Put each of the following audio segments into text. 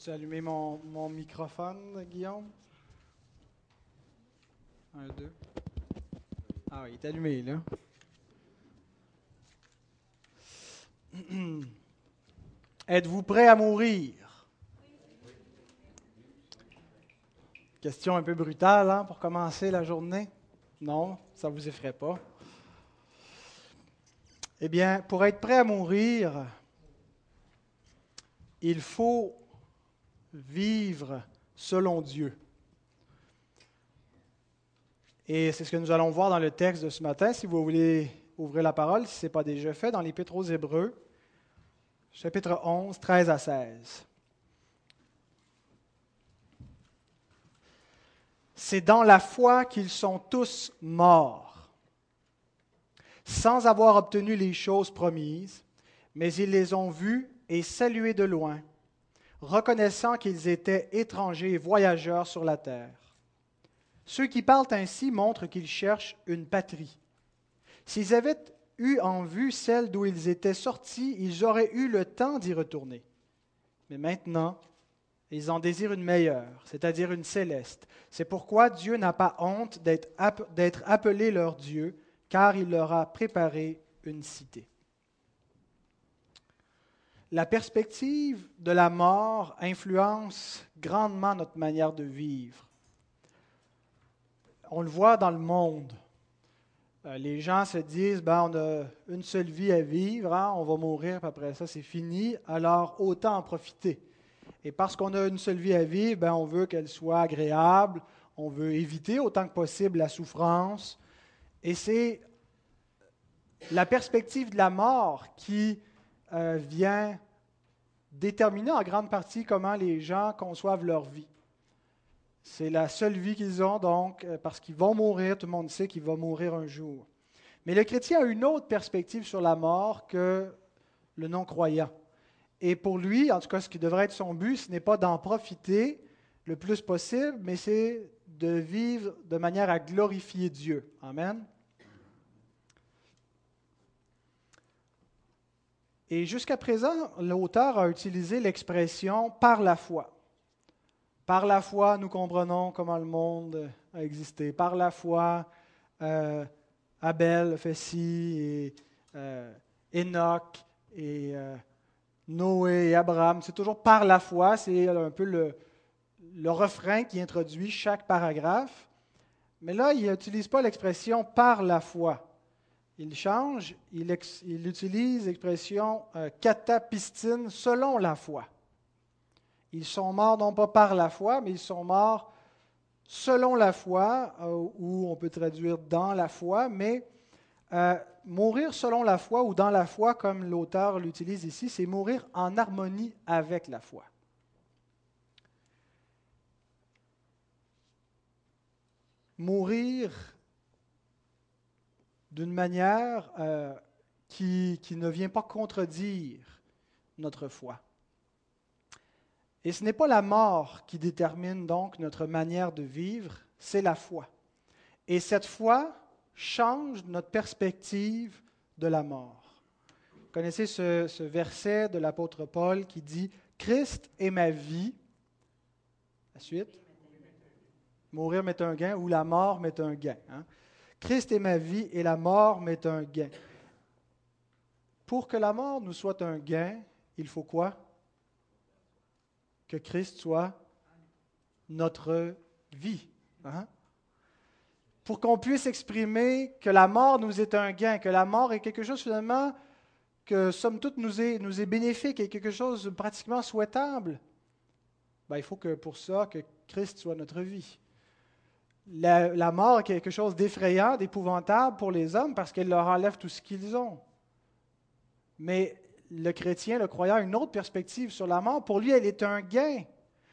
Peux-tu allumer mon, mon microphone, Guillaume? Un, deux. Ah oui, il est allumé, là. Êtes-vous prêt à mourir? Question un peu brutale hein, pour commencer la journée. Non, ça ne vous effraie pas. Eh bien, pour être prêt à mourir, il faut vivre selon Dieu. Et c'est ce que nous allons voir dans le texte de ce matin. Si vous voulez ouvrir la parole, si ce n'est pas déjà fait, dans l'Épître aux Hébreux, chapitre 11, 13 à 16. C'est dans la foi qu'ils sont tous morts, sans avoir obtenu les choses promises, mais ils les ont vues et saluées de loin, reconnaissant qu'ils étaient étrangers et voyageurs sur la terre. Ceux qui parlent ainsi montrent qu'ils cherchent une patrie. S'ils avaient eu en vue celle d'où ils étaient sortis, ils auraient eu le temps d'y retourner. Mais maintenant, ils en désirent une meilleure, c'est-à-dire une céleste. C'est pourquoi Dieu n'a pas honte d'être appelé leur Dieu, car il leur a préparé une cité. La perspective de la mort influence grandement notre manière de vivre. On le voit dans le monde. Euh, les gens se disent, ben, on a une seule vie à vivre, hein, on va mourir, puis après ça, c'est fini, alors autant en profiter. Et parce qu'on a une seule vie à vivre, ben, on veut qu'elle soit agréable, on veut éviter autant que possible la souffrance. Et c'est la perspective de la mort qui euh, vient déterminer en grande partie comment les gens conçoivent leur vie. C'est la seule vie qu'ils ont, donc, euh, parce qu'ils vont mourir, tout le monde sait qu'ils vont mourir un jour. Mais le chrétien a une autre perspective sur la mort que le non-croyant. Et pour lui, en tout cas, ce qui devrait être son but, ce n'est pas d'en profiter le plus possible, mais c'est de vivre de manière à glorifier Dieu. Amen. Et jusqu'à présent, l'auteur a utilisé l'expression par la foi. Par la foi, nous comprenons comment le monde a existé. Par la foi, euh, Abel fait ci, et euh, Enoch, euh, Noé, Abraham. C'est toujours par la foi. C'est un peu le, le refrain qui introduit chaque paragraphe. Mais là, il n'utilise pas l'expression par la foi. Il change, il, utilise l'expression catapistine selon la foi. Ils sont morts non pas par la foi, mais ils sont morts selon la foi, euh, ou on peut traduire dans la foi, mais euh, mourir selon la foi ou dans la foi, comme l'auteur l'utilise ici, c'est mourir en harmonie avec la foi. Mourir d'une manière euh, qui ne vient pas contredire notre foi. Et ce n'est pas la mort qui détermine donc notre manière de vivre, c'est la foi. Et cette foi change notre perspective de la mort. Vous connaissez ce, verset de l'apôtre Paul qui dit Christ est ma vie. La suite Mourir m'est un gain ou la mort m'est un gain. Hein? Christ est ma vie et la mort m'est un gain. Pour que la mort nous soit un gain, il faut quoi? Que Christ soit notre vie. Hein? Pour qu'on puisse exprimer que la mort nous est un gain, que la mort est quelque chose finalement que, somme toute, nous est, nous est bénéfique quelque chose pratiquement souhaitable. Ben, il faut que pour ça, que Christ soit notre vie. La, mort est quelque chose d'effrayant, d'épouvantable pour les hommes parce qu'elle leur enlève tout ce qu'ils ont. Mais le chrétien, le croyant, a une autre perspective sur la mort. Pour lui, elle est un gain.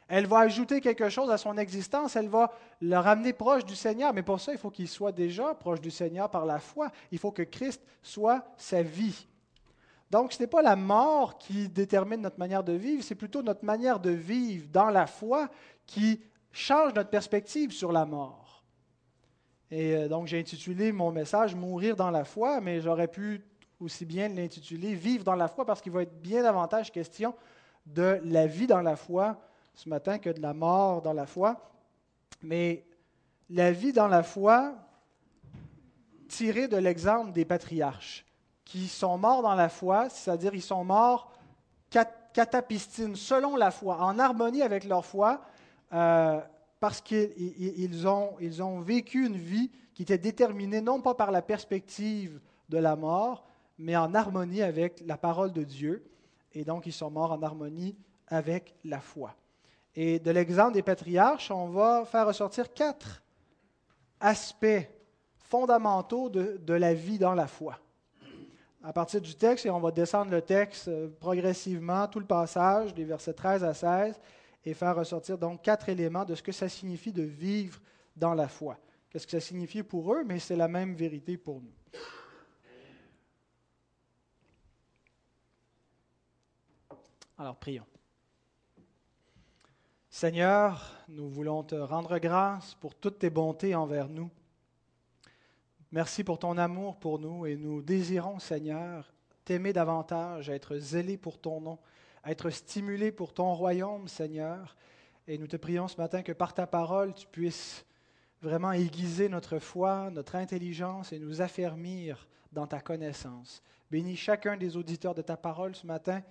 Elle va ajouter quelque chose à son existence, elle va le ramener proche du Seigneur. Mais pour ça, il faut qu'il soit déjà proche du Seigneur par la foi. Il faut que Christ soit sa vie. Donc, ce n'est pas la mort qui détermine notre manière de vivre, c'est plutôt notre manière de vivre dans la foi qui change notre perspective sur la mort. Et euh, donc, j'ai intitulé mon message Mourir dans la foi, mais j'aurais pu aussi bien l'intituler Vivre dans la foi, parce qu'il va être bien davantage question de la vie dans la foi ce matin que de la mort dans la foi, mais la vie dans la foi tirée de l'exemple des patriarches qui sont morts dans la foi, c'est-à-dire ils sont morts catapistines, selon la foi, en harmonie avec leur foi, euh, parce qu'ils ont, vécu une vie qui était déterminée non pas par la perspective de la mort, mais en harmonie avec la parole de Dieu. Et donc, ils sont morts en harmonie avec la foi. Et de l'exemple des patriarches, on va faire ressortir quatre aspects fondamentaux de, de la vie dans la foi à partir du texte et on va descendre le texte euh, progressivement, tout le passage, des versets 13 à 16, et faire ressortir donc quatre éléments de ce que ça signifie de vivre dans la foi. Qu'est-ce que ça signifie pour eux, mais c'est la même vérité pour nous. Alors prions. Seigneur, nous voulons te rendre grâce pour toutes tes bontés envers nous. Merci pour ton amour pour nous et nous désirons, Seigneur, t'aimer davantage, être zélé pour ton nom, être stimulé pour ton royaume, Seigneur. Et nous te prions ce matin que par ta parole, tu puisses vraiment aiguiser notre foi, notre intelligence et nous affermir dans ta connaissance. Bénis chacun des auditeurs de ta parole ce matin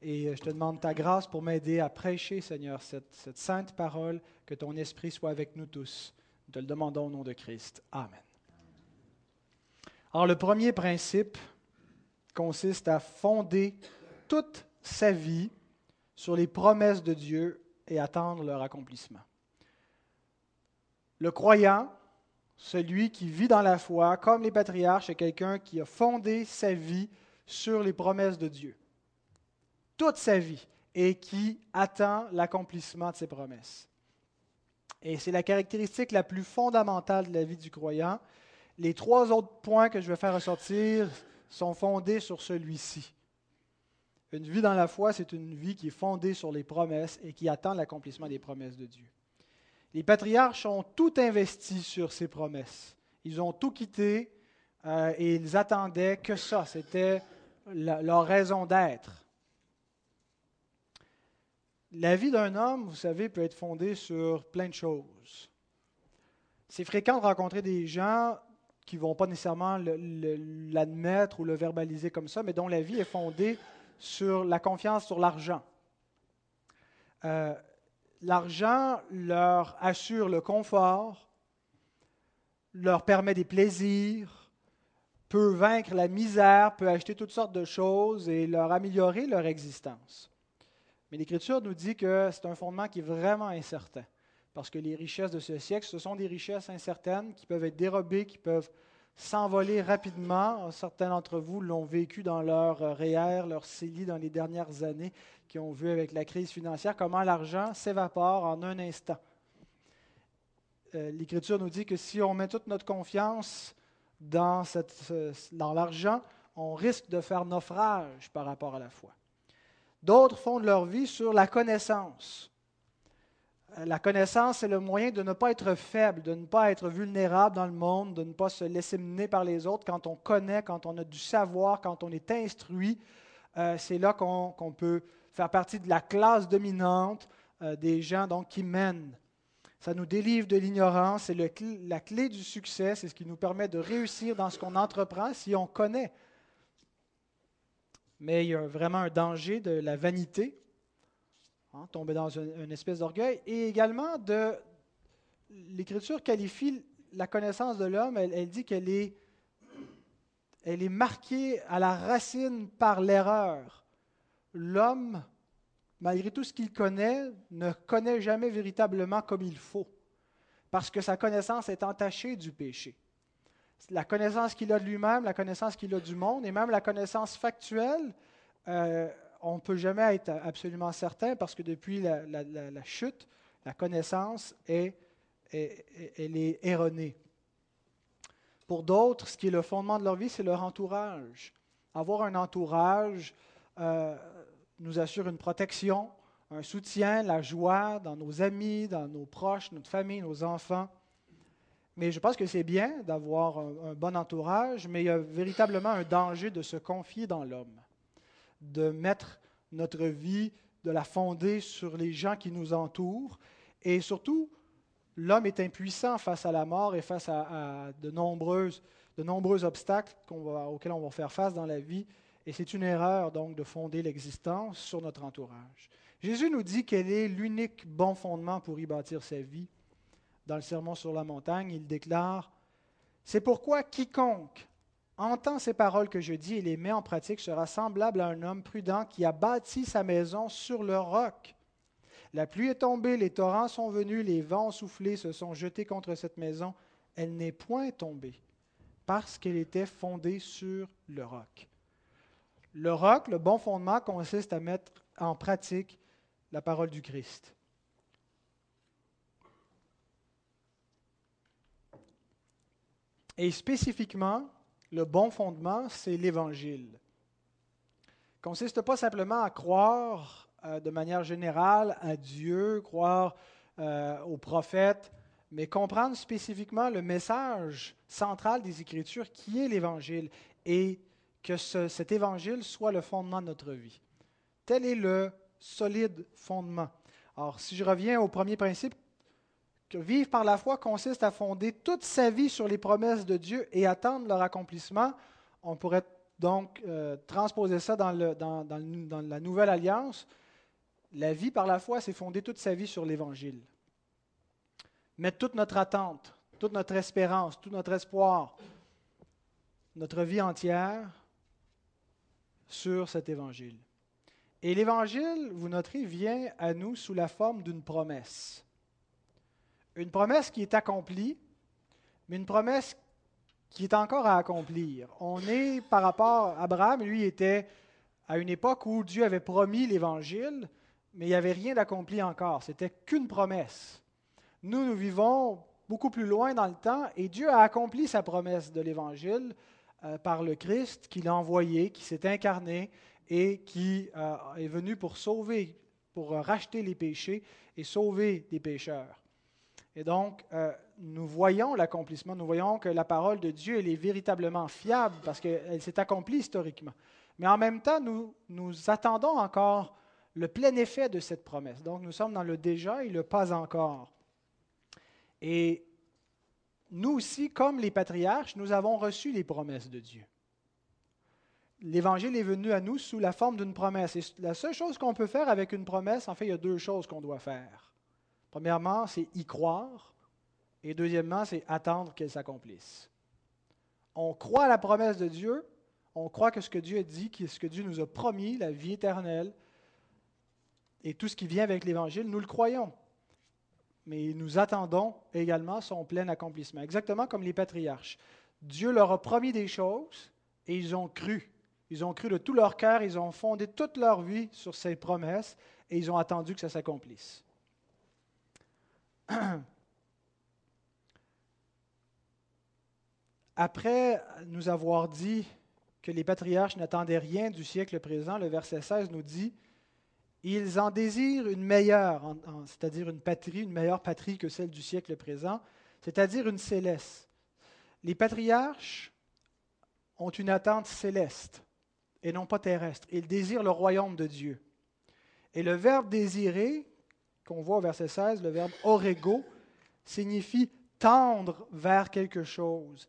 et je te demande ta grâce pour m'aider à prêcher, Seigneur, cette, cette sainte parole, que ton esprit soit avec nous tous. Nous te le demandons au nom de Christ. Amen. Alors le premier principe consiste à fonder toute sa vie sur les promesses de Dieu et attendre leur accomplissement. Le croyant, celui qui vit dans la foi, comme les patriarches, est quelqu'un qui a fondé sa vie sur les promesses de Dieu. Toute sa vie et qui attend l'accomplissement de ses promesses. Et c'est la caractéristique la plus fondamentale de la vie du croyant les trois autres points que je vais faire ressortir sont fondés sur celui-ci. Une vie dans la foi, c'est une vie qui est fondée sur les promesses et qui attend l'accomplissement des promesses de Dieu. Les patriarches ont tout investi sur ces promesses. Ils ont tout quitté euh, et ils attendaient que ça. C'était leur raison d'être. La vie d'un homme, vous savez, peut être fondée sur plein de choses. C'est fréquent de rencontrer des gens qui ne vont pas nécessairement l'admettre ou le verbaliser comme ça, mais dont la vie est fondée sur la confiance sur l'argent. Euh, l'argent leur assure le confort, leur permet des plaisirs, peut vaincre la misère, peut acheter toutes sortes de choses et leur améliorer leur existence. Mais l'Écriture nous dit que c'est un fondement qui est vraiment incertain parce que les richesses de ce siècle, ce sont des richesses incertaines qui peuvent être dérobées, qui peuvent s'envoler rapidement. Certains d'entre vous l'ont vécu dans leur REER, leur CELI dans les dernières années, qui ont vu avec la crise financière comment l'argent s'évapore en un instant. Euh, L'Écriture nous dit que si on met toute notre confiance dans, dans l'argent, on risque de faire naufrage par rapport à la foi. D'autres fondent leur vie sur la connaissance. La connaissance, c'est le moyen de ne pas être faible, de ne pas être vulnérable dans le monde, de ne pas se laisser mener par les autres. Quand on connaît, quand on a du savoir, quand on est instruit, euh, c'est là qu'on peut faire partie de la classe dominante euh, des gens donc, qui mènent. Ça nous délivre de l'ignorance, c'est la clé du succès, c'est ce qui nous permet de réussir dans ce qu'on entreprend si on connaît. Mais il y a vraiment un danger de la vanité Hein, tomber dans une, espèce d'orgueil. Et également, de, l'Écriture qualifie la connaissance de l'homme, elle, dit qu'elle est, elle est marquée à la racine par l'erreur. L'homme, malgré tout ce qu'il connaît, ne connaît jamais véritablement comme il faut, parce que sa connaissance est entachée du péché. La connaissance qu'il a de lui-même, la connaissance qu'il a du monde, et même la connaissance factuelle, euh, on ne peut jamais être absolument certain parce que depuis la, chute, la connaissance est, elle est erronée. Pour d'autres, ce qui est le fondement de leur vie, c'est leur entourage. Avoir un entourage euh, nous assure une protection, un soutien, la joie dans nos amis, dans nos proches, notre famille, nos enfants. Mais je pense que c'est bien d'avoir un, bon entourage, mais il y a véritablement un danger de se confier dans l'homme de mettre notre vie de la fonder sur les gens qui nous entourent. Et surtout, l'homme est impuissant face à la mort et face à, de, nombreuses, de nombreux obstacles auxquels on va faire face dans la vie. Et c'est une erreur donc de fonder l'existence sur notre entourage. Jésus nous dit quel est l'unique bon fondement pour y bâtir sa vie. Dans le Sermon sur la montagne, il déclare, C'est pourquoi quiconque entend ces paroles que je dis et les met en pratique sera semblable à un homme prudent qui a bâti sa maison sur le roc. La pluie est tombée, les torrents sont venus, les vents ont soufflé, se sont jetés contre cette maison. Elle n'est point tombée parce qu'elle était fondée sur le roc. Le roc, le bon fondement, consiste à mettre en pratique la parole du Christ. Et spécifiquement, le bon fondement, c'est l'Évangile. Il consiste pas simplement à croire euh, de manière générale à Dieu, croire euh, aux prophètes, mais comprendre spécifiquement le message central des Écritures qui est l'Évangile et que cet Évangile soit le fondement de notre vie. Tel est le solide fondement. Alors, si je reviens au premier principe, vivre par la foi consiste à fonder toute sa vie sur les promesses de Dieu et attendre leur accomplissement. On pourrait donc euh, transposer ça dans, dans, la nouvelle alliance. La vie par la foi, c'est fonder toute sa vie sur l'Évangile. Mettre toute notre attente, toute notre espérance, tout notre espoir, notre vie entière sur cet Évangile. Et l'Évangile, vous noterez, vient à nous sous la forme d'une promesse une promesse qui est accomplie, mais une promesse qui est encore à accomplir. On est par rapport à Abraham, lui était à une époque où Dieu avait promis l'Évangile, mais il n'y avait rien d'accompli encore. C'était qu'une promesse. Nous, nous vivons beaucoup plus loin dans le temps et Dieu a accompli sa promesse de l'Évangile euh, par le Christ qu'il a envoyé, qui s'est incarné et qui euh, est venu pour sauver, pour racheter les péchés et sauver des pécheurs. Et donc, euh, nous voyons l'accomplissement, nous voyons que la parole de Dieu, elle est véritablement fiable parce qu'elle s'est accomplie historiquement. Mais en même temps, nous, nous attendons encore le plein effet de cette promesse. Donc, nous sommes dans le déjà et le pas encore. Et nous aussi, comme les patriarches, nous avons reçu les promesses de Dieu. L'Évangile est venu à nous sous la forme d'une promesse. Et la seule chose qu'on peut faire avec une promesse, en fait, il y a deux choses qu'on doit faire. Premièrement, c'est y croire. Et deuxièmement, c'est attendre qu'elle s'accomplisse. On croit à la promesse de Dieu, on croit que ce que Dieu a dit, ce que Dieu nous a promis, la vie éternelle, et tout ce qui vient avec l'Évangile, nous le croyons. Mais nous attendons également son plein accomplissement, exactement comme les patriarches. Dieu leur a promis des choses et ils ont cru. Ils ont cru de tout leur cœur, ils ont fondé toute leur vie sur ces promesses et ils ont attendu que ça s'accomplisse. Après nous avoir dit que les patriarches n'attendaient rien du siècle présent, le verset 16 nous dit Ils en désirent une meilleure, c'est-à-dire une patrie, une meilleure patrie que celle du siècle présent, c'est-à-dire une céleste. Les patriarches ont une attente céleste et non pas terrestre. Ils désirent le royaume de Dieu. Et le verbe désirer, qu'on voit au verset 16, le verbe orego, signifie tendre vers quelque chose,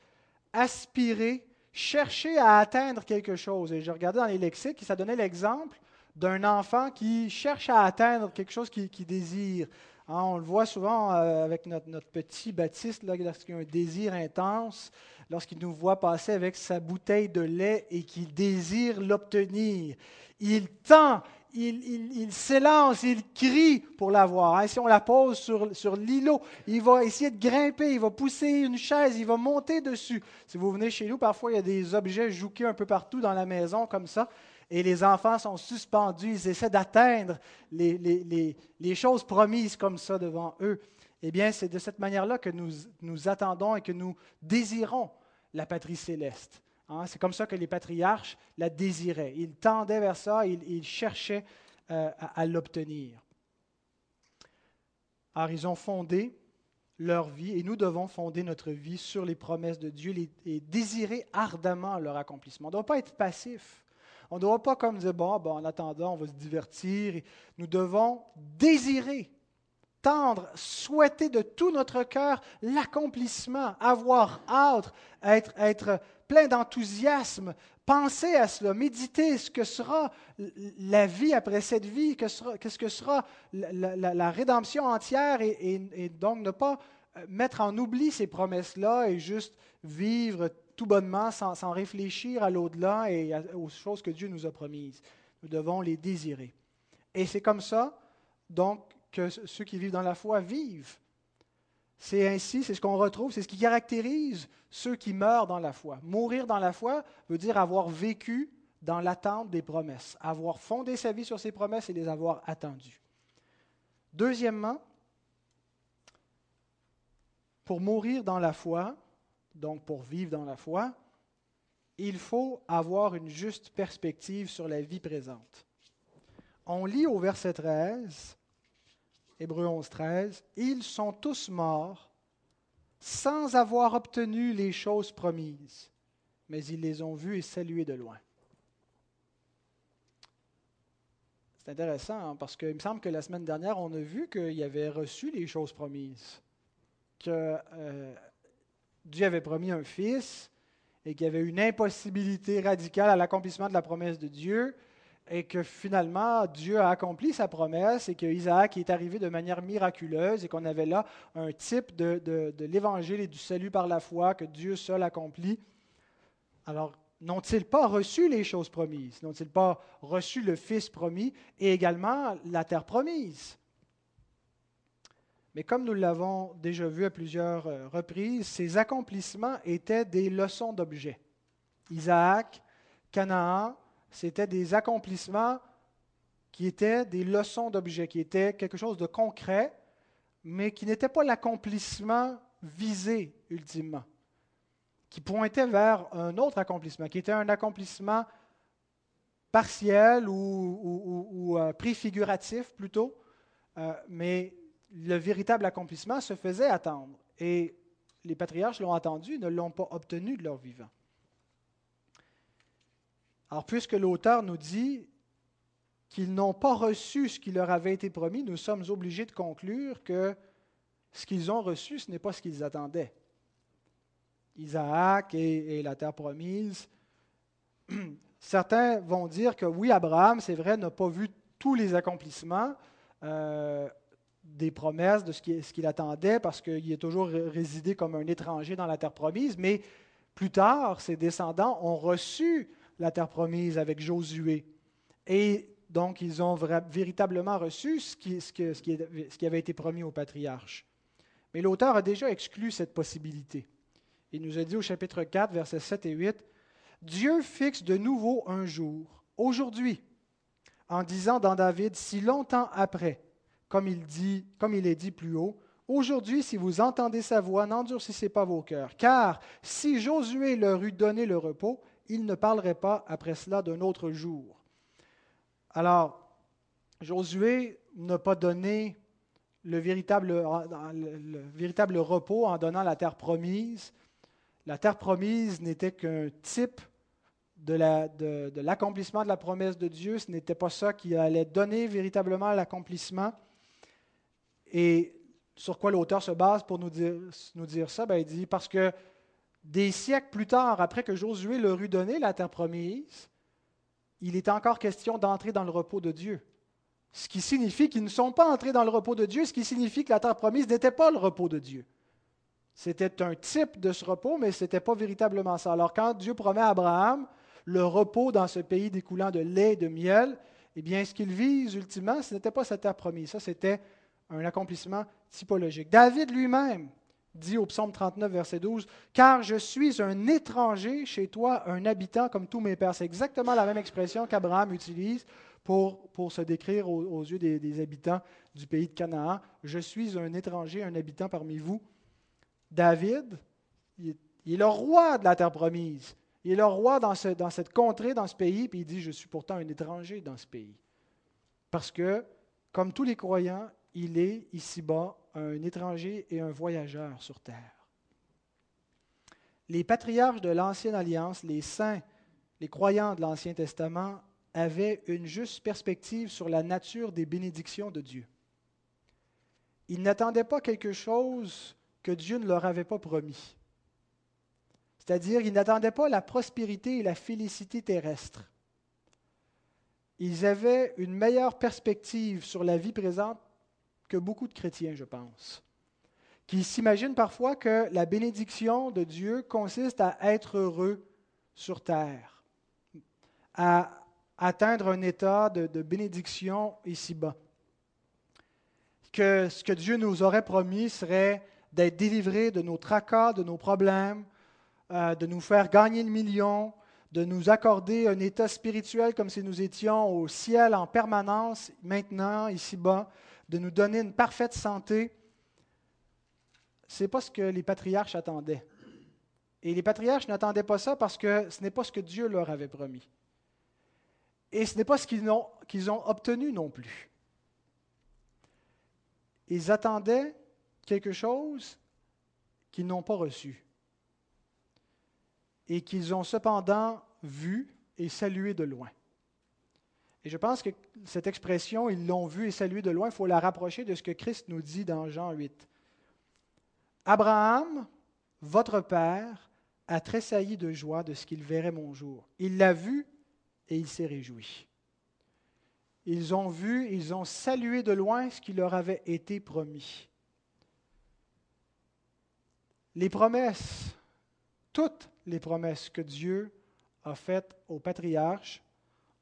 aspirer, chercher à atteindre quelque chose. Et je regardais dans les lexiques, ça donnait l'exemple d'un enfant qui cherche à atteindre quelque chose qu'il désire. Hein, on le voit souvent euh, avec notre, petit Baptiste, lorsqu'il a un désir intense, lorsqu'il nous voit passer avec sa bouteille de lait et qu'il désire l'obtenir. Il tend, il, s'élance, il crie pour l'avoir. Hein. Si on la pose sur, sur l'îlot, il va essayer de grimper, il va pousser une chaise, il va monter dessus. Si vous venez chez nous, parfois il y a des objets jouqués un peu partout dans la maison comme ça, et les enfants sont suspendus, ils essaient d'atteindre les, les, les, choses promises comme ça devant eux. Eh bien, c'est de cette manière-là que nous, nous attendons et que nous désirons la patrie céleste. Hein, c'est comme ça que les patriarches la désiraient. Ils tendaient vers ça, ils, cherchaient euh, à, l'obtenir. Alors, ils ont fondé leur vie et nous devons fonder notre vie sur les promesses de Dieu et désirer ardemment leur accomplissement. On ne doit pas être passif. On ne doit pas comme dire, bon, en attendant, on va se divertir. Nous devons désirer, tendre, souhaiter de tout notre cœur l'accomplissement, avoir hâte, être, être plein d'enthousiasme, penser à cela, méditer ce que sera la vie après cette vie, qu'est-ce que sera la, rédemption entière et, donc ne pas euh, mettre en oubli ces promesses-là et juste vivre tout bonnement sans, sans réfléchir à l'au-delà et aux choses que Dieu nous a promises. Nous devons les désirer. Et c'est comme ça, donc, que ceux qui vivent dans la foi vivent. C'est ainsi, c'est ce qu'on retrouve, c'est ce qui caractérise ceux qui meurent dans la foi. Mourir dans la foi veut dire avoir vécu dans l'attente des promesses, avoir fondé sa vie sur ces promesses et les avoir attendues. Deuxièmement, pour mourir dans la foi, donc pour vivre dans la foi, il faut avoir une juste perspective sur la vie présente. On lit au verset 13, Hébreu 11, 13, Ils sont tous morts sans avoir obtenu les choses promises, mais ils les ont vus et salués de loin. C'est intéressant hein, parce qu'il me semble que la semaine dernière, on a vu qu'il avait reçu les choses promises, que euh, Dieu avait promis un fils et qu'il y avait une impossibilité radicale à l'accomplissement de la promesse de Dieu, et que finalement Dieu a accompli sa promesse et que Isaac est arrivé de manière miraculeuse et qu'on avait là un type de, de, l'évangile et du salut par la foi que Dieu seul accomplit. Alors, n'ont-ils pas reçu les choses promises? N'ont-ils pas reçu le Fils promis et également la terre promise? Mais comme nous l'avons déjà vu à plusieurs euh, reprises, ces accomplissements étaient des leçons d'objets. Isaac, Canaan, c'était des accomplissements qui étaient des leçons d'objets, qui étaient quelque chose de concret, mais qui n'était pas l'accomplissement visé ultimement, qui pointait vers un autre accomplissement, qui était un accomplissement partiel ou, euh, préfiguratif plutôt, euh, mais le véritable accomplissement se faisait attendre. Et les patriarches l'ont attendu, ne l'ont pas obtenu de leur vivant. Alors, puisque l'auteur nous dit qu'ils n'ont pas reçu ce qui leur avait été promis, nous sommes obligés de conclure que ce qu'ils ont reçu, ce n'est pas ce qu'ils attendaient. Isaac et, la terre promise. Certains vont dire que oui, Abraham, c'est vrai, n'a pas vu tous les accomplissements. Euh, des promesses, de ce qu'il attendait, parce qu'il est toujours résidé comme un étranger dans la terre promise, mais plus tard, ses descendants ont reçu la terre promise avec Josué. Et donc, ils ont véritablement reçu ce qui, avait été promis aux patriarches. Mais l'auteur a déjà exclu cette possibilité. Il nous a dit au chapitre 4, versets 7 et 8, Dieu fixe de nouveau un jour, aujourd'hui, en disant dans David, si longtemps après, comme il, dit, comme il est dit plus haut, Aujourd'hui, si vous entendez sa voix, n'endurcissez pas vos cœurs, car si Josué leur eût donné le repos, il ne parlerait pas après cela d'un autre jour. Alors, Josué n'a pas donné le véritable, le véritable repos en donnant la terre promise. La terre promise n'était qu'un type de l'accomplissement de, de, la promesse de Dieu. Ce n'était pas ça qui allait donner véritablement l'accomplissement. Et sur quoi l'auteur se base pour nous dire, nous dire ça? Ben, Il dit parce que des siècles plus tard, après que Josué leur eut donné la terre promise, il est encore question d'entrer dans le repos de Dieu. Ce qui signifie qu'ils ne sont pas entrés dans le repos de Dieu, ce qui signifie que la terre promise n'était pas le repos de Dieu. C'était un type de ce repos, mais ce n'était pas véritablement ça. Alors quand Dieu promet à Abraham le repos dans ce pays découlant de lait et de miel, eh bien, ce qu'il vise ultimement, ce n'était pas cette terre promise, ça c'était un accomplissement typologique. David lui-même dit au psaume 39, verset 12, Car je suis un étranger chez toi, un habitant comme tous mes pères. C'est exactement la même expression qu'Abraham utilise pour, pour se décrire aux, yeux des, habitants du pays de Canaan. Je suis un étranger, un habitant parmi vous. David, il est, le roi de la terre promise. Il est le roi dans, ce, dans cette contrée, dans ce pays, puis il dit, je suis pourtant un étranger dans ce pays. Parce que, comme tous les croyants, il est ici-bas un étranger et un voyageur sur terre. Les patriarches de l'Ancienne Alliance, les saints les croyants de l'Ancien Testament avaient une juste perspective sur la nature des bénédictions de Dieu. Ils n'attendaient pas quelque chose que Dieu ne leur avait pas promis. C'est-à-dire, ils n'attendaient pas la prospérité et la félicité terrestre. Ils avaient une meilleure perspective sur la vie présente beaucoup de chrétiens, je pense, qui s'imaginent parfois que la bénédiction de Dieu consiste à être heureux sur terre, à atteindre un état de, bénédiction ici-bas. Que ce que Dieu nous aurait promis serait d'être délivrés de nos tracas, de nos problèmes, euh, de nous faire gagner le million, de nous accorder un état spirituel comme si nous étions au ciel en permanence, maintenant, ici-bas, de nous donner une parfaite santé. Ce n'est pas ce que les patriarches attendaient. Et les patriarches n'attendaient pas ça parce que ce n'est pas ce que Dieu leur avait promis. Et ce n'est pas ce qu'ils ont, qu'ils ont obtenu non plus. Ils attendaient quelque chose qu'ils n'ont pas reçu et qu'ils ont cependant vu et salué de loin. Et je pense que cette expression, ils l'ont vu et salué de loin, il faut la rapprocher de ce que Christ nous dit dans Jean 8. Abraham, votre Père, a tressailli de joie de ce qu'il verrait mon jour. Il l'a vu et il s'est réjoui. Ils ont vu, ils ont salué de loin ce qui leur avait été promis. Les promesses, toutes les promesses que Dieu a faites aux patriarches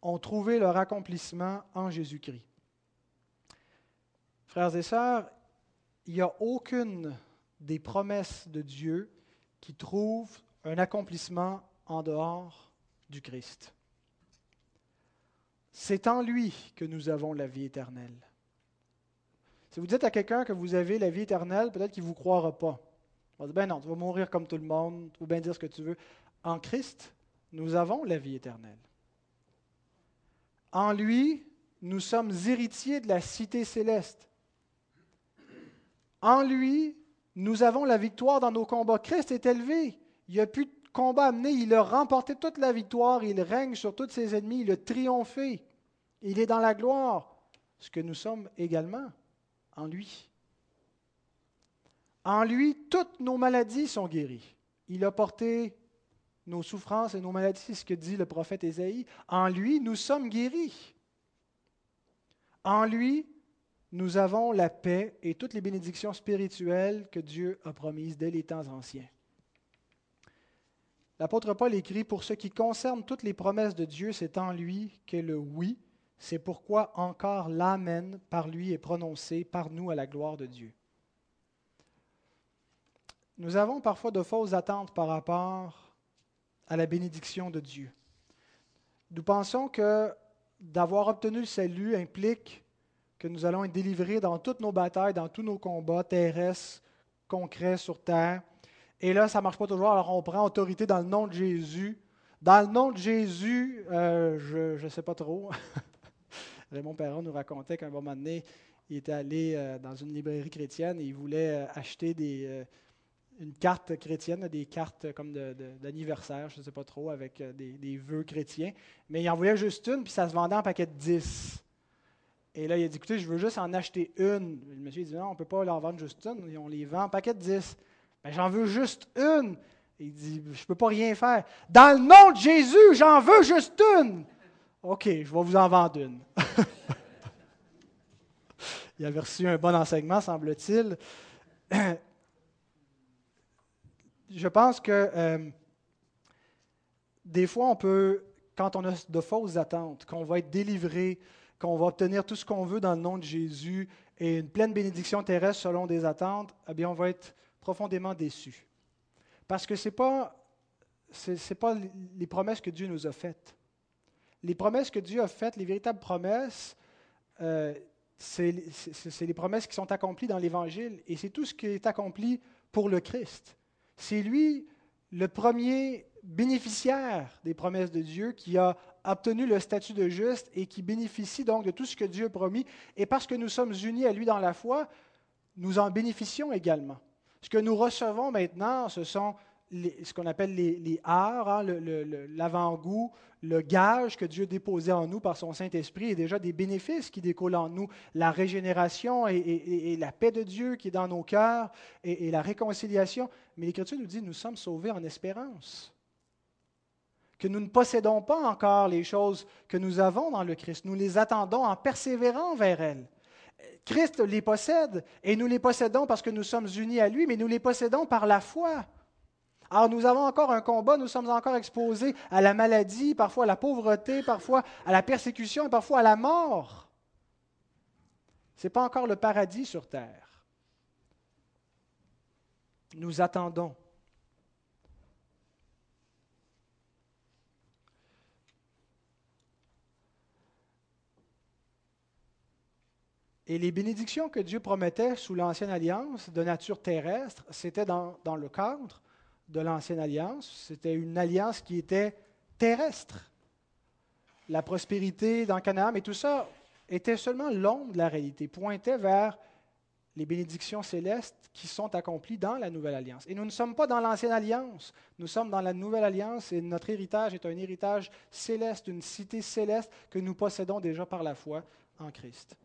ont trouvé leur accomplissement en Jésus-Christ. Frères et sœurs, il n'y a aucune des promesses de Dieu qui trouve un accomplissement en dehors du Christ. C'est en lui que nous avons la vie éternelle. Si vous dites à quelqu'un que vous avez la vie éternelle, peut-être qu'il ne vous croira pas. On va dire, ben non, tu vas mourir comme tout le monde, vas bien dire ce que tu veux. En Christ, nous avons la vie éternelle. En lui, nous sommes héritiers de la cité céleste. En lui, nous avons la victoire dans nos combats. Christ est élevé. Il n'y a plus de combat à mener. Il a remporté toute la victoire. Il règne sur tous ses ennemis. Il a triomphé. Il est dans la gloire. Ce que nous sommes également en lui. En lui, toutes nos maladies sont guéries. Il a porté nos souffrances et nos maladies, c'est ce que dit le prophète Ésaïe. En lui, nous sommes guéris. En lui, nous avons la paix et toutes les bénédictions spirituelles que Dieu a promises dès les temps anciens. L'apôtre Paul écrit, Pour ce qui concerne toutes les promesses de Dieu, c'est en lui que le oui, c'est pourquoi encore l'Amen par lui est prononcé par nous à la gloire de Dieu. Nous avons parfois de fausses attentes par rapport à la bénédiction de Dieu. Nous pensons que d'avoir obtenu le salut implique que nous allons être délivrés dans toutes nos batailles, dans tous nos combats terrestres, concrets sur terre. Et là, ça ne marche pas toujours, alors on prend autorité dans le nom de Jésus. Dans le nom de Jésus, euh, je ne sais pas trop. Raymond Perron nous racontait qu'à un moment donné, il était allé euh, dans une librairie chrétienne et il voulait euh, acheter des, une carte chrétienne, des cartes comme d'anniversaire, je ne sais pas trop, avec euh, des, des, vœux chrétiens. Mais il envoyait juste une, puis ça se vendait en paquet de 10. Et là, il a dit, écoutez, je veux juste en acheter une. Le monsieur a dit, non, on ne peut pas leur vendre juste une, on les vend en paquet de 10. Mais ben, j'en veux juste une. Il dit, je ne peux pas rien faire. Dans le nom de Jésus, j'en veux juste une. OK, je vais vous en vendre une. il avait reçu un bon enseignement, semble-t-il je pense que euh, des fois, on peut, quand on a de fausses attentes, qu'on va être délivré, qu'on va obtenir tout ce qu'on veut dans le nom de Jésus et une pleine bénédiction terrestre selon des attentes, eh bien, on va être profondément déçu. Parce que ce n'est pas, c'est, pas les promesses que Dieu nous a faites. Les promesses que Dieu a faites, les véritables promesses, euh, c'est, c'est les promesses qui sont accomplies dans l'Évangile et c'est tout ce qui est accompli pour le Christ. C'est lui le premier bénéficiaire des promesses de Dieu qui a obtenu le statut de juste et qui bénéficie donc de tout ce que Dieu a promis. Et parce que nous sommes unis à lui dans la foi, nous en bénéficions également. Ce que nous recevons maintenant, ce sont ce qu'on appelle les, arts, hein, l'avant-goût, le, gage que Dieu déposait en nous par son Saint-Esprit et déjà des bénéfices qui découlent en nous, la régénération et, la paix de Dieu qui est dans nos cœurs et, la réconciliation. Mais l'Écriture nous dit, nous sommes sauvés en espérance que nous ne possédons pas encore les choses que nous avons dans le Christ. Nous les attendons en persévérant vers elles. Christ les possède et nous les possédons parce que nous sommes unis à lui, mais nous les possédons par la foi. Alors nous avons encore un combat, nous sommes encore exposés à la maladie, parfois à la pauvreté, parfois à la persécution et parfois à la mort. Ce n'est pas encore le paradis sur terre. Nous attendons. Et les bénédictions que Dieu promettait sous l'Ancienne Alliance de nature terrestre, c'était dans, le cadre de l'Ancienne Alliance. C'était une alliance qui était terrestre. La prospérité dans Canaan, mais tout ça était seulement l'ombre de la réalité, pointait vers les bénédictions célestes qui sont accomplies dans la Nouvelle Alliance. Et nous ne sommes pas dans l'Ancienne Alliance, nous sommes dans la Nouvelle Alliance et notre héritage est un héritage céleste, une cité céleste que nous possédons déjà par la foi en Christ.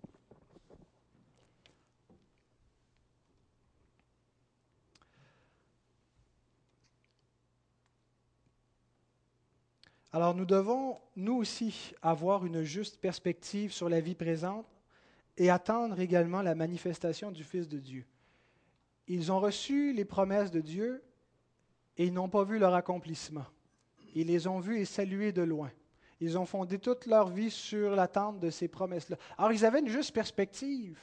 Alors nous devons, nous aussi, avoir une juste perspective sur la vie présente et attendre également la manifestation du Fils de Dieu. Ils ont reçu les promesses de Dieu et ils n'ont pas vu leur accomplissement. Ils les ont vus et salués de loin. Ils ont fondé toute leur vie sur l'attente de ces promesses-là. Alors ils avaient une juste perspective.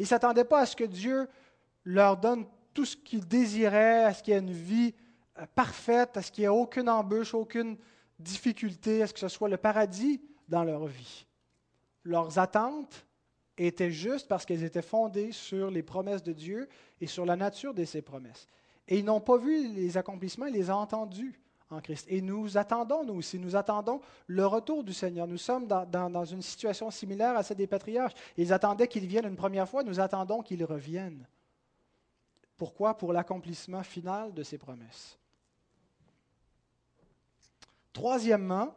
Ils ne s'attendaient pas à ce que Dieu leur donne tout ce qu'ils désiraient, à ce qu'il y ait une vie euh, parfaite, à ce qu'il n'y ait aucune embûche, aucune difficulté, à ce que ce soit le paradis dans leur vie? Leurs attentes étaient justes parce qu'elles étaient fondées sur les promesses de Dieu et sur la nature de ces promesses. Et ils n'ont pas vu les accomplissements, ils les ont entendus en Christ. Et nous attendons, nous aussi, nous attendons le retour du Seigneur. Nous sommes dans, dans une situation similaire à celle des patriarches. Ils attendaient qu'il vienne une première fois, nous attendons qu'il revienne. Pourquoi? Pour l'accomplissement final de ses promesses. Troisièmement,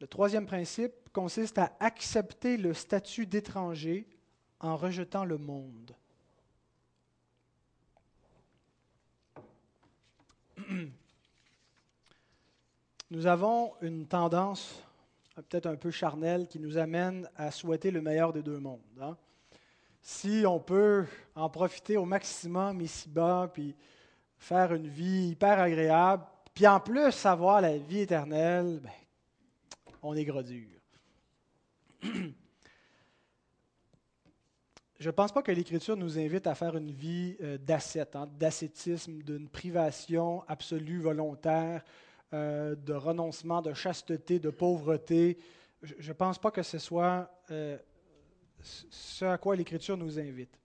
le troisième principe consiste à accepter le statut d'étranger en rejetant le monde. Nous avons une tendance peut-être un peu charnelle qui nous amène à souhaiter le meilleur des deux mondes. Hein. Si on peut en profiter au maximum ici-bas, puis faire une vie hyper agréable, puis en plus savoir la vie éternelle, ben, on est gros dur. Je ne pense pas que l'Écriture nous invite à faire une vie euh, d'ascète, hein, d'ascétisme, d'une privation absolue, volontaire, euh, de renoncement, de chasteté, de pauvreté. Je ne pense pas que ce soit euh, ce à quoi l'Écriture nous invite.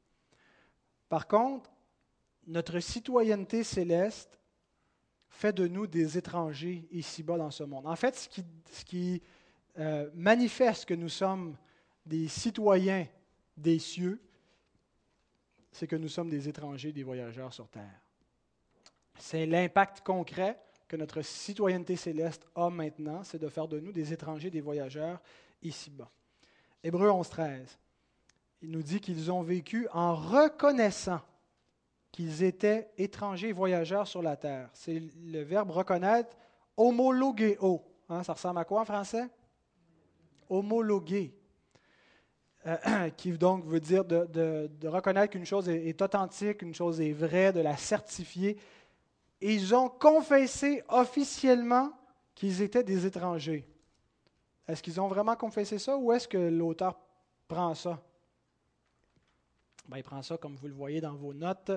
Par contre, notre citoyenneté céleste fait de nous des étrangers ici-bas dans ce monde. En fait, ce qui, euh, manifeste que nous sommes des citoyens des cieux, c'est que nous sommes des étrangers, des voyageurs sur terre. C'est l'impact concret que notre citoyenneté céleste a maintenant, c'est de faire de nous des étrangers, des voyageurs ici-bas. Hébreu 11.13, il nous dit qu'ils ont vécu en reconnaissant qu'ils étaient étrangers voyageurs sur la terre. C'est le verbe reconnaître, homologéo. Hein, ça ressemble à quoi en français? Homologuer. Euh, qui donc veut dire de, reconnaître qu'une chose est, authentique, une chose est vraie, de la certifier. Ils ont confessé officiellement qu'ils étaient des étrangers. Est-ce qu'ils ont vraiment confessé ça ou est-ce que l'auteur prend ça? Ben, il prend ça comme vous le voyez dans vos notes.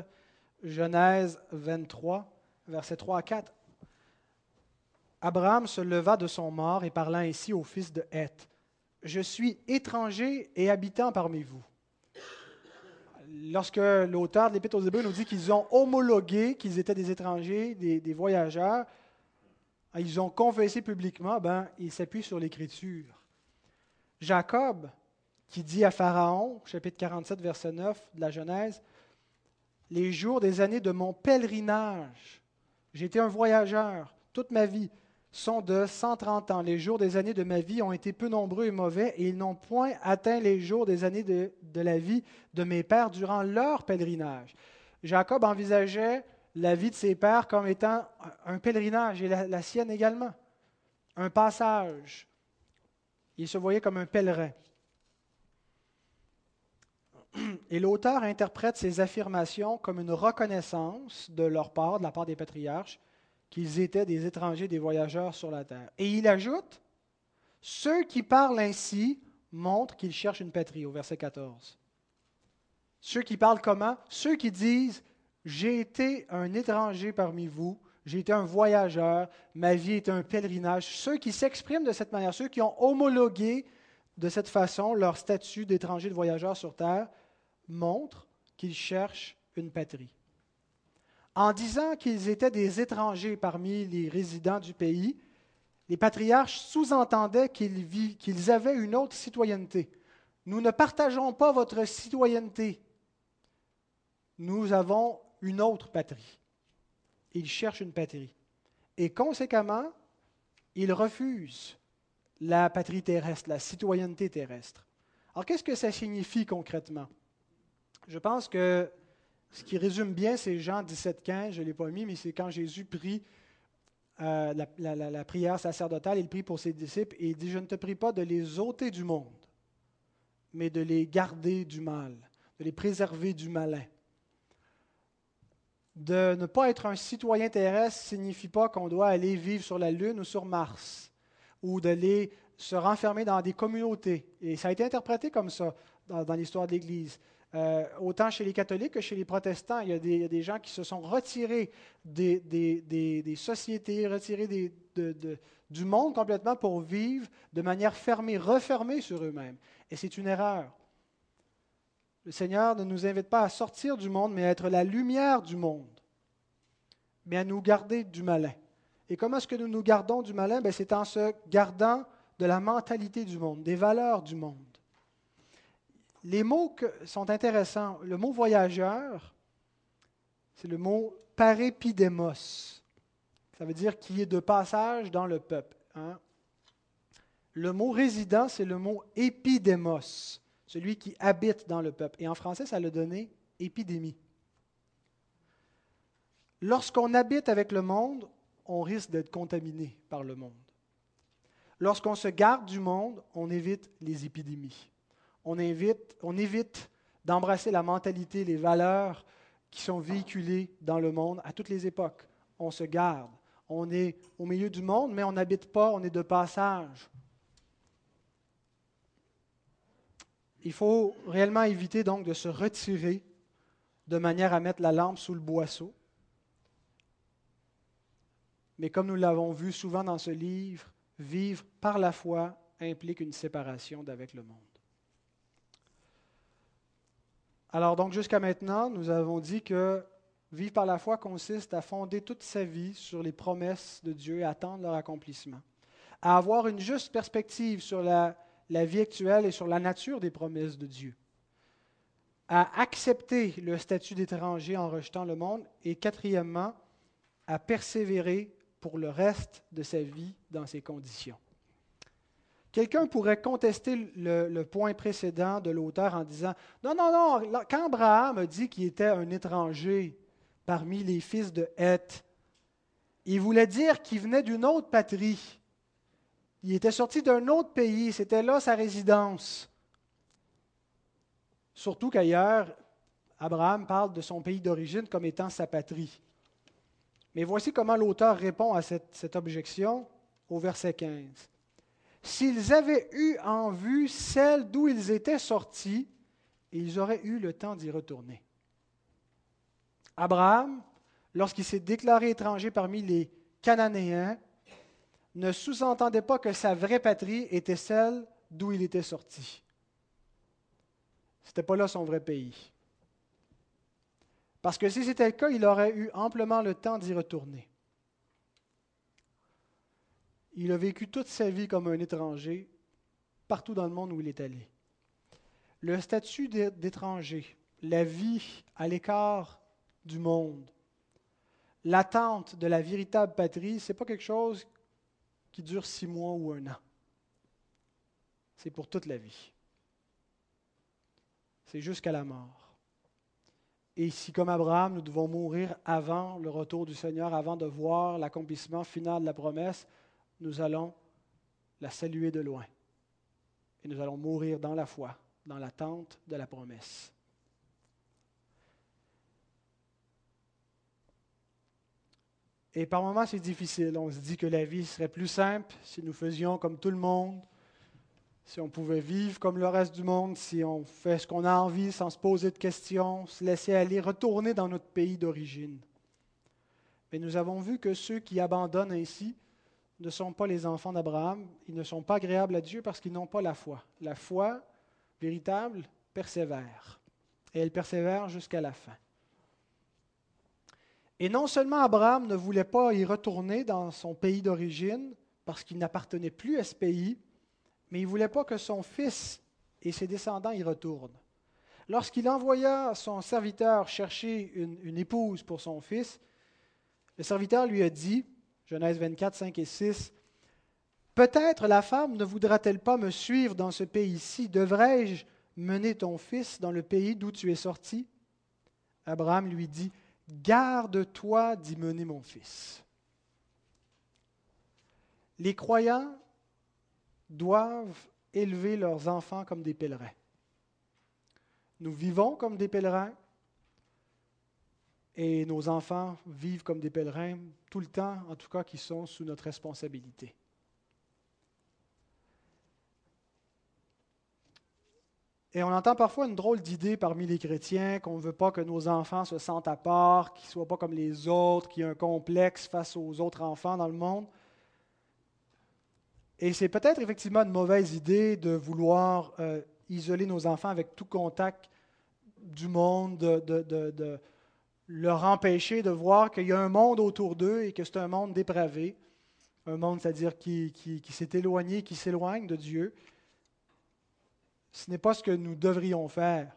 Genèse 23, versets 3 à 4. Abraham se leva de son mort et parla ainsi au fils de Heth. Je suis étranger et habitant parmi vous. Lorsque l'auteur de l'Épître aux Hébreux nous dit qu'ils ont homologué qu'ils étaient des étrangers, des, voyageurs, ils ont confessé publiquement, ben, il s'appuie sur l'Écriture. Jacob, qui dit à Pharaon, chapitre 47, verset 9 de la Genèse, les jours des années de mon pèlerinage. J'ai été un voyageur toute ma vie sont de 130 ans. Les jours des années de ma vie ont été peu nombreux et mauvais, et ils n'ont point atteint les jours des années de, la vie de mes pères durant leur pèlerinage. Jacob envisageait la vie de ses pères comme étant un pèlerinage, et la sienne également, un passage. Il se voyait comme un pèlerin. Et l'auteur interprète ces affirmations comme une reconnaissance de leur part, de la part des patriarches, qu'ils étaient des étrangers, des voyageurs sur la terre. Et il ajoute, ceux qui parlent ainsi montrent qu'ils cherchent une patrie, au verset 14. Ceux qui parlent comment? Ceux qui disent, j'ai été un étranger parmi vous, j'ai été un voyageur, ma vie est un pèlerinage. Ceux qui s'expriment de cette manière, ceux qui ont homologué de cette façon leur statut d'étranger, de voyageur sur terre, montrent qu'ils cherchent une patrie en disant qu'ils étaient des étrangers parmi les résidents du pays, les patriarches sous-entendaient qu'ils avaient une autre citoyenneté. Nous ne partageons pas votre citoyenneté. Nous avons une autre patrie. Ils cherchent une patrie. Et conséquemment, ils refusent la patrie terrestre, la citoyenneté terrestre. Alors qu'est-ce que ça signifie concrètement? Je pense que ce qui résume bien, c'est Jean 17,15, je ne l'ai pas mis, mais c'est quand Jésus prie euh, la, prière sacerdotale, il prie pour ses disciples et il dit, je ne te prie pas de les ôter du monde, mais de les garder du mal, de les préserver du malin. De ne pas être un citoyen terrestre signifie pas qu'on doit aller vivre sur la Lune ou sur Mars, ou d'aller se renfermer dans des communautés. Et ça a été interprété comme ça dans l'histoire de l'Église. Euh, autant chez les catholiques que chez les protestants, il y a des, gens qui se sont retirés des, sociétés, retirés du monde complètement pour vivre de manière fermée, refermée sur eux-mêmes. Et c'est une erreur. Le Seigneur ne nous invite pas à sortir du monde, mais à être la lumière du monde, mais à nous garder du malin. Et comment est-ce que nous nous gardons du malin? Ben, C'est en se gardant de la mentalité du monde, des valeurs du monde. Les mots sont intéressants. Le mot voyageur, c'est le mot parépidémos. Ça veut dire qui est de passage dans le peuple. Hein. Le mot résident, c'est le mot épidémos, celui qui habite dans le peuple. Et en français, ça l'a donné épidémie. Lorsqu'on habite avec le monde, on risque d'être contaminé par le monde. Lorsqu'on se garde du monde, on évite les épidémies on, évite d'embrasser la mentalité, les valeurs qui sont véhiculées dans le monde à toutes les époques. On se garde. On est au milieu du monde, mais on n'habite pas, on est de passage. Il faut réellement éviter donc de se retirer de manière à mettre la lampe sous le boisseau. Mais comme nous l'avons vu souvent dans ce livre, vivre par la foi implique une séparation d'avec le monde. Alors donc jusqu'à maintenant, nous avons dit que vivre par la foi consiste à fonder toute sa vie sur les promesses de Dieu et attendre leur accomplissement, à avoir une juste perspective sur la, vie actuelle et sur la nature des promesses de Dieu, à accepter le statut d'étranger en rejetant le monde et quatrièmement, à persévérer pour le reste de sa vie dans ces conditions. Quelqu'un pourrait contester le, point précédent de l'auteur en disant Non, non, non, quand Abraham a dit qu'il était un étranger parmi les fils de Heth, il voulait dire qu'il venait d'une autre patrie. Il était sorti d'un autre pays, c'était là sa résidence. Surtout qu'ailleurs, Abraham parle de son pays d'origine comme étant sa patrie. Mais voici comment l'auteur répond à cette, cette objection au verset 15 s'ils avaient eu en vue celle d'où ils étaient sortis, ils auraient eu le temps d'y retourner. Abraham, lorsqu'il s'est déclaré étranger parmi les Cananéens, ne sous-entendait pas que sa vraie patrie était celle d'où il était sorti. Ce n'était pas là son vrai pays. Parce que si c'était le cas, il aurait eu amplement le temps d'y retourner. Il a vécu toute sa vie comme un étranger partout dans le monde où il est allé. Le statut d'étranger, la vie à l'écart du monde. L'attente de la véritable patrie, ce n'est pas quelque chose qui dure six mois ou un an. C'est pour toute la vie. C'est jusqu'à la mort. Et si, comme Abraham, nous devons mourir avant le retour du Seigneur, avant de voir l'accomplissement final de la promesse, nous allons la saluer de loin. Et nous allons mourir dans la foi, dans l'attente de la promesse. Et par moments, c'est difficile. On se dit que la vie serait plus simple si nous faisions comme tout le monde, si on pouvait vivre comme le reste du monde, si on fait ce qu'on a envie sans se poser de questions, se laisser aller, retourner dans notre pays d'origine. Mais nous avons vu que ceux qui abandonnent ainsi ne sont pas les enfants d'Abraham, ils ne sont pas agréables à Dieu parce qu'ils n'ont pas la foi. La foi véritable persévère, et elle persévère jusqu'à la fin. Et non seulement Abraham ne voulait pas y retourner dans son pays d'origine, parce qu'il n'appartenait plus à ce pays, mais il ne voulait pas que son fils et ses descendants y retournent. Lorsqu'il envoya son serviteur chercher une, une, épouse pour son fils, le serviteur lui a dit, Genèse 24, 5 et 6, Peut-être la femme ne voudra-t-elle pas me suivre dans ce pays-ci? Devrais-je mener ton fils dans le pays d'où tu es sorti? Abraham lui dit, Garde-toi d'y mener mon fils. Les croyants doivent élever leurs enfants comme des pèlerins. Nous vivons comme des pèlerins et nos enfants vivent comme des pèlerins tout le temps, en tout cas qui sont sous notre responsabilité. Et on entend parfois une drôle d'idée parmi les chrétiens qu'on ne veut pas que nos enfants se sentent à part, qu'ils ne soient pas comme les autres, qu'il y ait un complexe face aux autres enfants dans le monde. Et c'est peut-être effectivement une mauvaise idée de vouloir euh, isoler nos enfants avec tout contact du monde, de, de leur empêcher de voir qu'il y a un monde autour d'eux et que c'est un monde dépravé, un monde, c'est-à-dire qui, s'est éloigné, qui s'éloigne de Dieu. Ce n'est pas ce que nous devrions faire.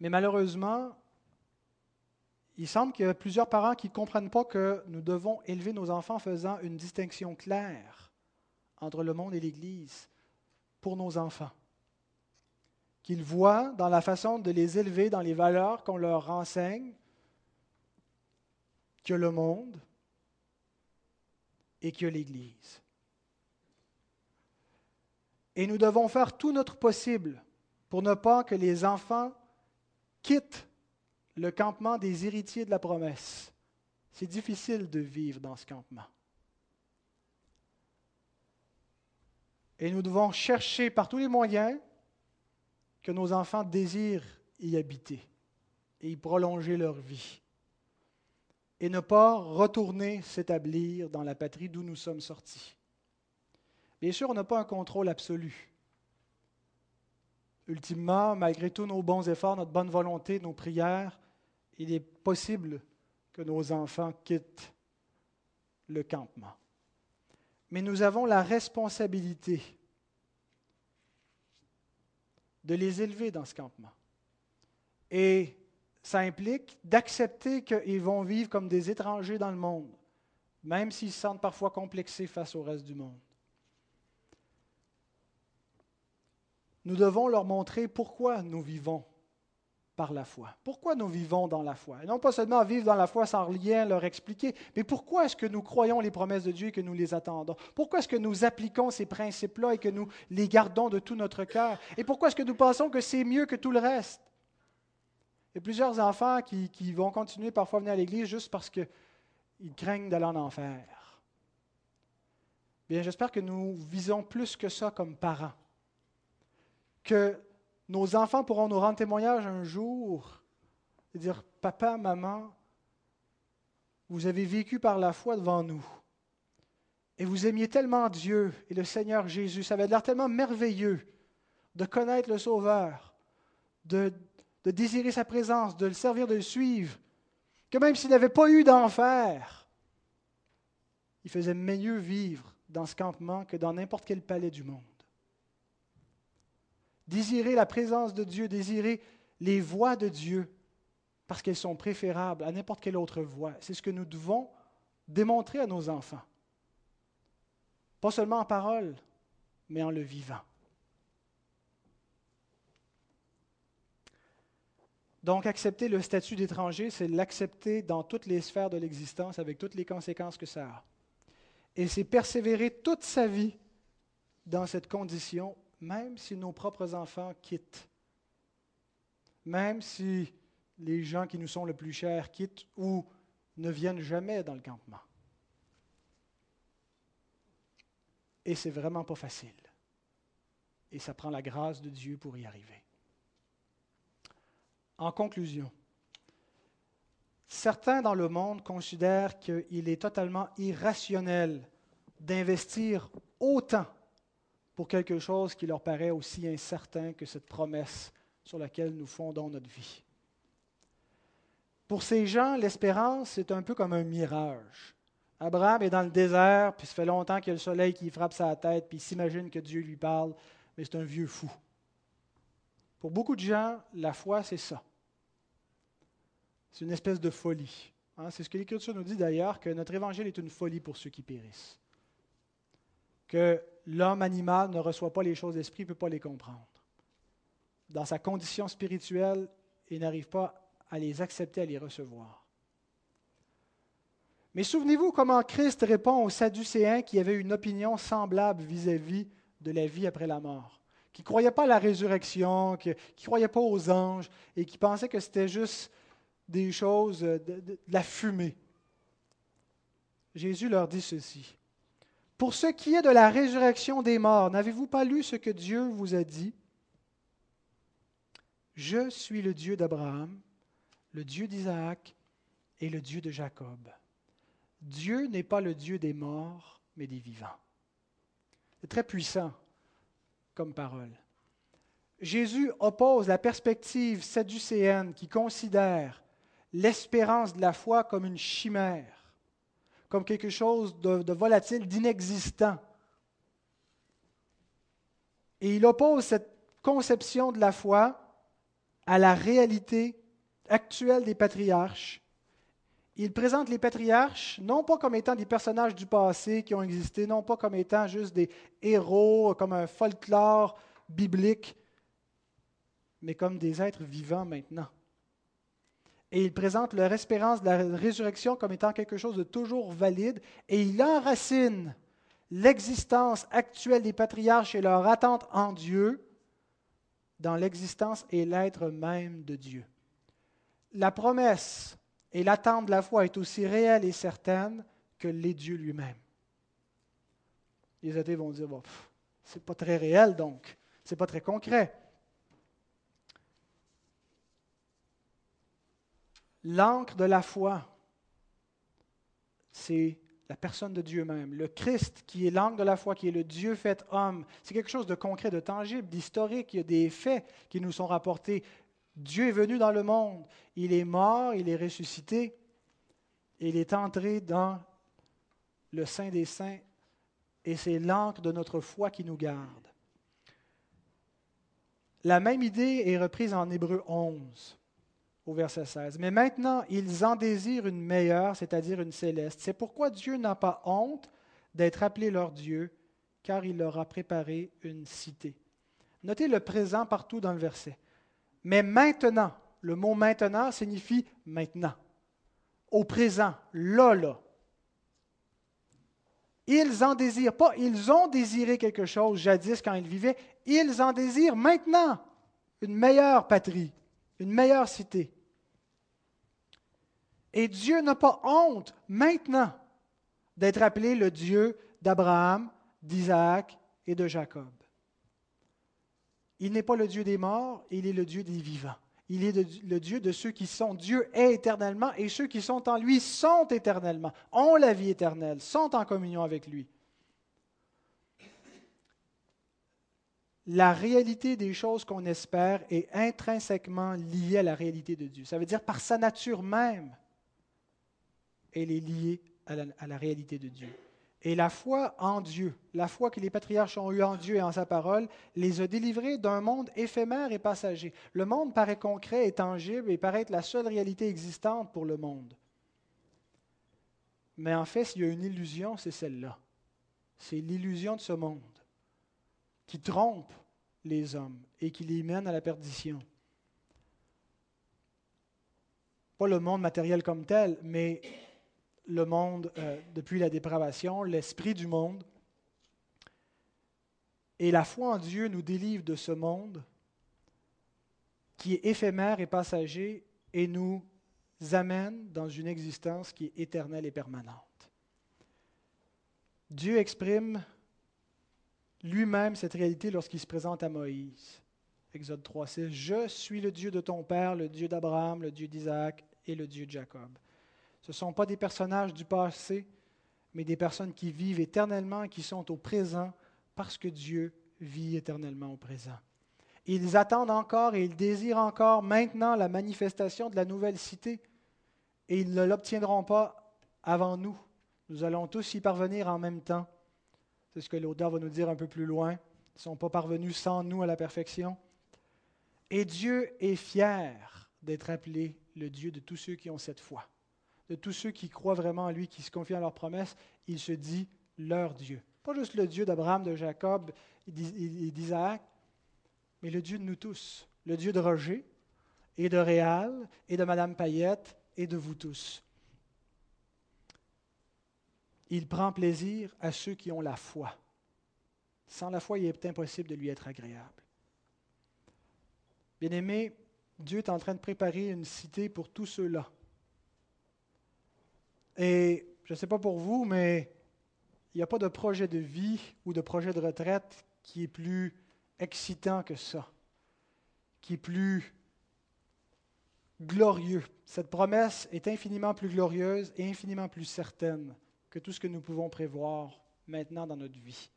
Mais malheureusement, il semble qu'il y a plusieurs parents qui ne comprennent pas que nous devons élever nos enfants en faisant une distinction claire entre le monde et l'Église pour nos enfants. Qu'ils voient dans la façon de les élever, dans les valeurs qu'on leur enseigne, que le monde et que l'Église. Et nous devons faire tout notre possible pour ne pas que les enfants quittent le campement des héritiers de la promesse. C'est difficile de vivre dans ce campement. Et nous devons chercher par tous les moyens que nos enfants désirent y habiter et y prolonger leur vie. Et ne pas retourner s'établir dans la patrie d'où nous sommes sortis. Bien sûr, on n'a pas un contrôle absolu. Ultimement, malgré tous nos bons efforts, notre bonne volonté, nos prières, il est possible que nos enfants quittent le campement. Mais nous avons la responsabilité de les élever dans ce campement. Et ça implique d'accepter qu'ils vont vivre comme des étrangers dans le monde, même s'ils se sentent parfois complexés face au reste du monde. nous devons leur montrer pourquoi nous vivons par la foi. Pourquoi nous vivons dans la foi? Et non pas seulement vivre dans la foi sans rien leur expliquer, mais pourquoi est-ce que nous croyons les promesses de Dieu et que nous les attendons? Pourquoi est-ce que nous appliquons ces principes-là et que nous les gardons de tout notre cœur? Et pourquoi est-ce que nous pensons que c'est mieux que tout le reste? Il y a plusieurs enfants qui, vont continuer parfois à venir à l'Église juste parce qu'ils craignent d'aller en enfer. Bien, j'espère que nous visons plus que ça comme parents que nos enfants pourront nous rendre témoignage un jour et dire, papa, maman, vous avez vécu par la foi devant nous. Et vous aimiez tellement Dieu et le Seigneur Jésus. Ça avait l'air tellement merveilleux de connaître le Sauveur, de, de, désirer sa présence, de le servir, de le suivre, que même s'il n'avait pas eu d'enfer, il faisait mieux vivre dans ce campement que dans n'importe quel palais du monde désirer la présence de Dieu, désirer les voies de Dieu, parce qu'elles sont préférables à n'importe quelle autre voie. C'est ce que nous devons démontrer à nos enfants. Pas seulement en parole, mais en le vivant. Donc, accepter le statut d'étranger, c'est l'accepter dans toutes les sphères de l'existence avec toutes les conséquences que ça a. Et c'est persévérer toute sa vie dans cette condition, même si nos propres enfants quittent, même si les gens qui nous sont le plus chers quittent ou ne viennent jamais dans le campement. Et c'est vraiment pas facile. Et ça prend la grâce de Dieu pour y arriver. En conclusion, certains dans le monde considèrent qu'il est totalement irrationnel d'investir autant pour quelque chose qui leur paraît aussi incertain que cette promesse sur laquelle nous fondons notre vie. Pour ces gens, l'espérance, c'est un peu comme un mirage. Abraham est dans le désert, puis ça fait longtemps qu'il y a le soleil qui frappe sa tête, puis il s'imagine que Dieu lui parle, mais c'est un vieux fou. Pour beaucoup de gens, la foi, c'est ça. C'est une espèce de folie. Hein. c'est ce que l'Écriture nous dit d'ailleurs, que notre évangile est une folie pour ceux qui périssent. Que l'homme animal ne reçoit pas les choses d'esprit, ne peut pas les comprendre. Dans sa condition spirituelle, il n'arrive pas à les accepter, à les recevoir. Mais souvenez-vous comment Christ répond aux Sadducéens qui avaient une opinion semblable vis-à-vis de la vie après la mort, qui ne croyaient pas à la résurrection, qui ne croyaient pas aux anges et qui pensaient que c'était juste des choses, de, de la fumée. Jésus leur dit ceci. Pour ce qui est de la résurrection des morts, n'avez-vous pas lu ce que Dieu vous a dit? Je suis le Dieu d'Abraham, le Dieu d'Isaac et le Dieu de Jacob. Dieu n'est pas le Dieu des morts, mais des vivants. C'est très puissant comme parole. Jésus oppose la perspective sadducéenne qui considère l'espérance de la foi comme une chimère, comme quelque chose de, volatile, d'inexistant. Et il oppose cette conception de la foi à la réalité actuelle des patriarches il présente les patriarches non pas comme étant des personnages du passé qui ont existé, non pas comme étant juste des héros, comme un folklore biblique, mais comme des êtres vivants maintenant. Et il présente leur espérance de la résurrection comme étant quelque chose de toujours valide, et il enracine l'existence actuelle des patriarches et leur attente en Dieu dans l'existence et l'être même de Dieu. La promesse et l'attente de la foi est aussi réelle et certaine que l'est Dieu lui-même. Les athées vont dire, c'est pas très réel donc, c'est pas très concret. L'encre de la foi, c'est la personne de Dieu même. Le Christ, qui est l'encre de la foi, qui est le Dieu fait homme, c'est quelque chose de concret, de tangible, d'historique. Il y a des faits qui nous sont rapportés. Dieu est venu dans le monde, il est mort, il est ressuscité, il est entré dans le Saint des Saints, et c'est l'encre de notre foi qui nous garde. La même idée est reprise en Hébreu 11, au verset 16. Mais maintenant, ils en désirent une meilleure, c'est-à-dire une céleste. C'est pourquoi Dieu n'a pas honte d'être appelé leur Dieu, car il leur a préparé une cité. Notez le présent partout dans le verset. Mais maintenant, le mot maintenant signifie maintenant, au présent, là, là. Ils en désirent pas, ils ont désiré quelque chose jadis quand ils vivaient, ils en désirent maintenant une meilleure patrie, une meilleure cité. Et Dieu n'a pas honte maintenant d'être appelé le Dieu d'Abraham, d'Isaac et de Jacob. Il n'est pas le Dieu des morts, il est le Dieu des vivants. Il est le Dieu de ceux qui sont. Dieu est éternellement et ceux qui sont en lui sont éternellement, ont la vie éternelle, sont en communion avec lui. La réalité des choses qu'on espère est intrinsèquement liée à la réalité de Dieu. Ça veut dire par sa nature même, elle est liée à la, réalité de Dieu. Et la foi en Dieu, la foi que les patriarches ont eue en Dieu et en sa parole, les a délivrés d'un monde éphémère et passager. Le monde paraît concret et tangible et paraît être la seule réalité existante pour le monde. Mais en fait, s'il y a une illusion, c'est celle-là. C'est l'illusion de ce monde qui trompe les hommes et qui les mène à la perdition. Pas le monde matériel comme tel, mais le monde euh, depuis la dépravation, l'esprit du monde. Et la foi en Dieu nous délivre de ce monde qui est éphémère et passager et nous amène dans une existence qui est éternelle et permanente. Dieu exprime lui-même cette réalité lorsqu'il se présente à Moïse. Exode 3.6, Je suis le Dieu de ton Père, le Dieu d'Abraham, le Dieu d'Isaac et le Dieu de Jacob. Ce ne sont pas des personnages du passé, mais des personnes qui vivent éternellement, qui sont au présent, parce que Dieu vit éternellement au présent. Ils attendent encore et ils désirent encore maintenant la manifestation de la nouvelle cité, et ils ne l'obtiendront pas avant nous. Nous allons tous y parvenir en même temps. C'est ce que l'auteur va nous dire un peu plus loin. Ils ne sont pas parvenus sans nous à la perfection. Et Dieu est fier d'être appelé le Dieu de tous ceux qui ont cette foi de tous ceux qui croient vraiment en lui, qui se confient à leurs promesses, il se dit leur Dieu. Pas juste le Dieu d'Abraham, de Jacob et d'Isaac, mais le Dieu de nous tous, le Dieu de Roger et de Réal et de Madame Payette et de vous tous. Il prend plaisir à ceux qui ont la foi. Sans la foi, il est impossible de lui être agréable. Bien-aimé, Dieu est en train de préparer une cité pour tous ceux-là et je ne sais pas pour vous, mais il n'y a pas de projet de vie ou de projet de retraite qui est plus excitant que ça, qui est plus glorieux. Cette promesse est infiniment plus glorieuse et infiniment plus certaine que tout ce que nous pouvons prévoir maintenant dans notre vie.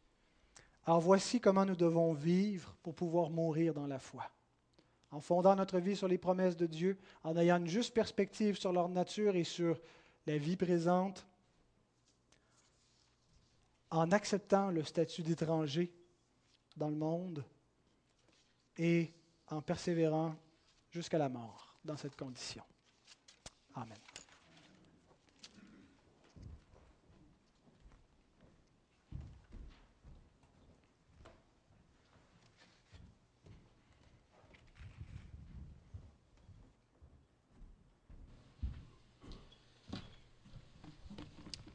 Alors voici comment nous devons vivre pour pouvoir mourir dans la foi. En fondant notre vie sur les promesses de Dieu, en ayant une juste perspective sur leur nature et sur la vie présente en acceptant le statut d'étranger dans le monde et en persévérant jusqu'à la mort dans cette condition. Amen.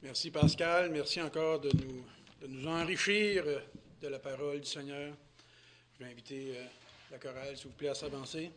Merci Pascal, merci encore de nous, enrichir de la parole du Seigneur. Je vais inviter euh, la chorale, s'il vous plaît, à s'avancer.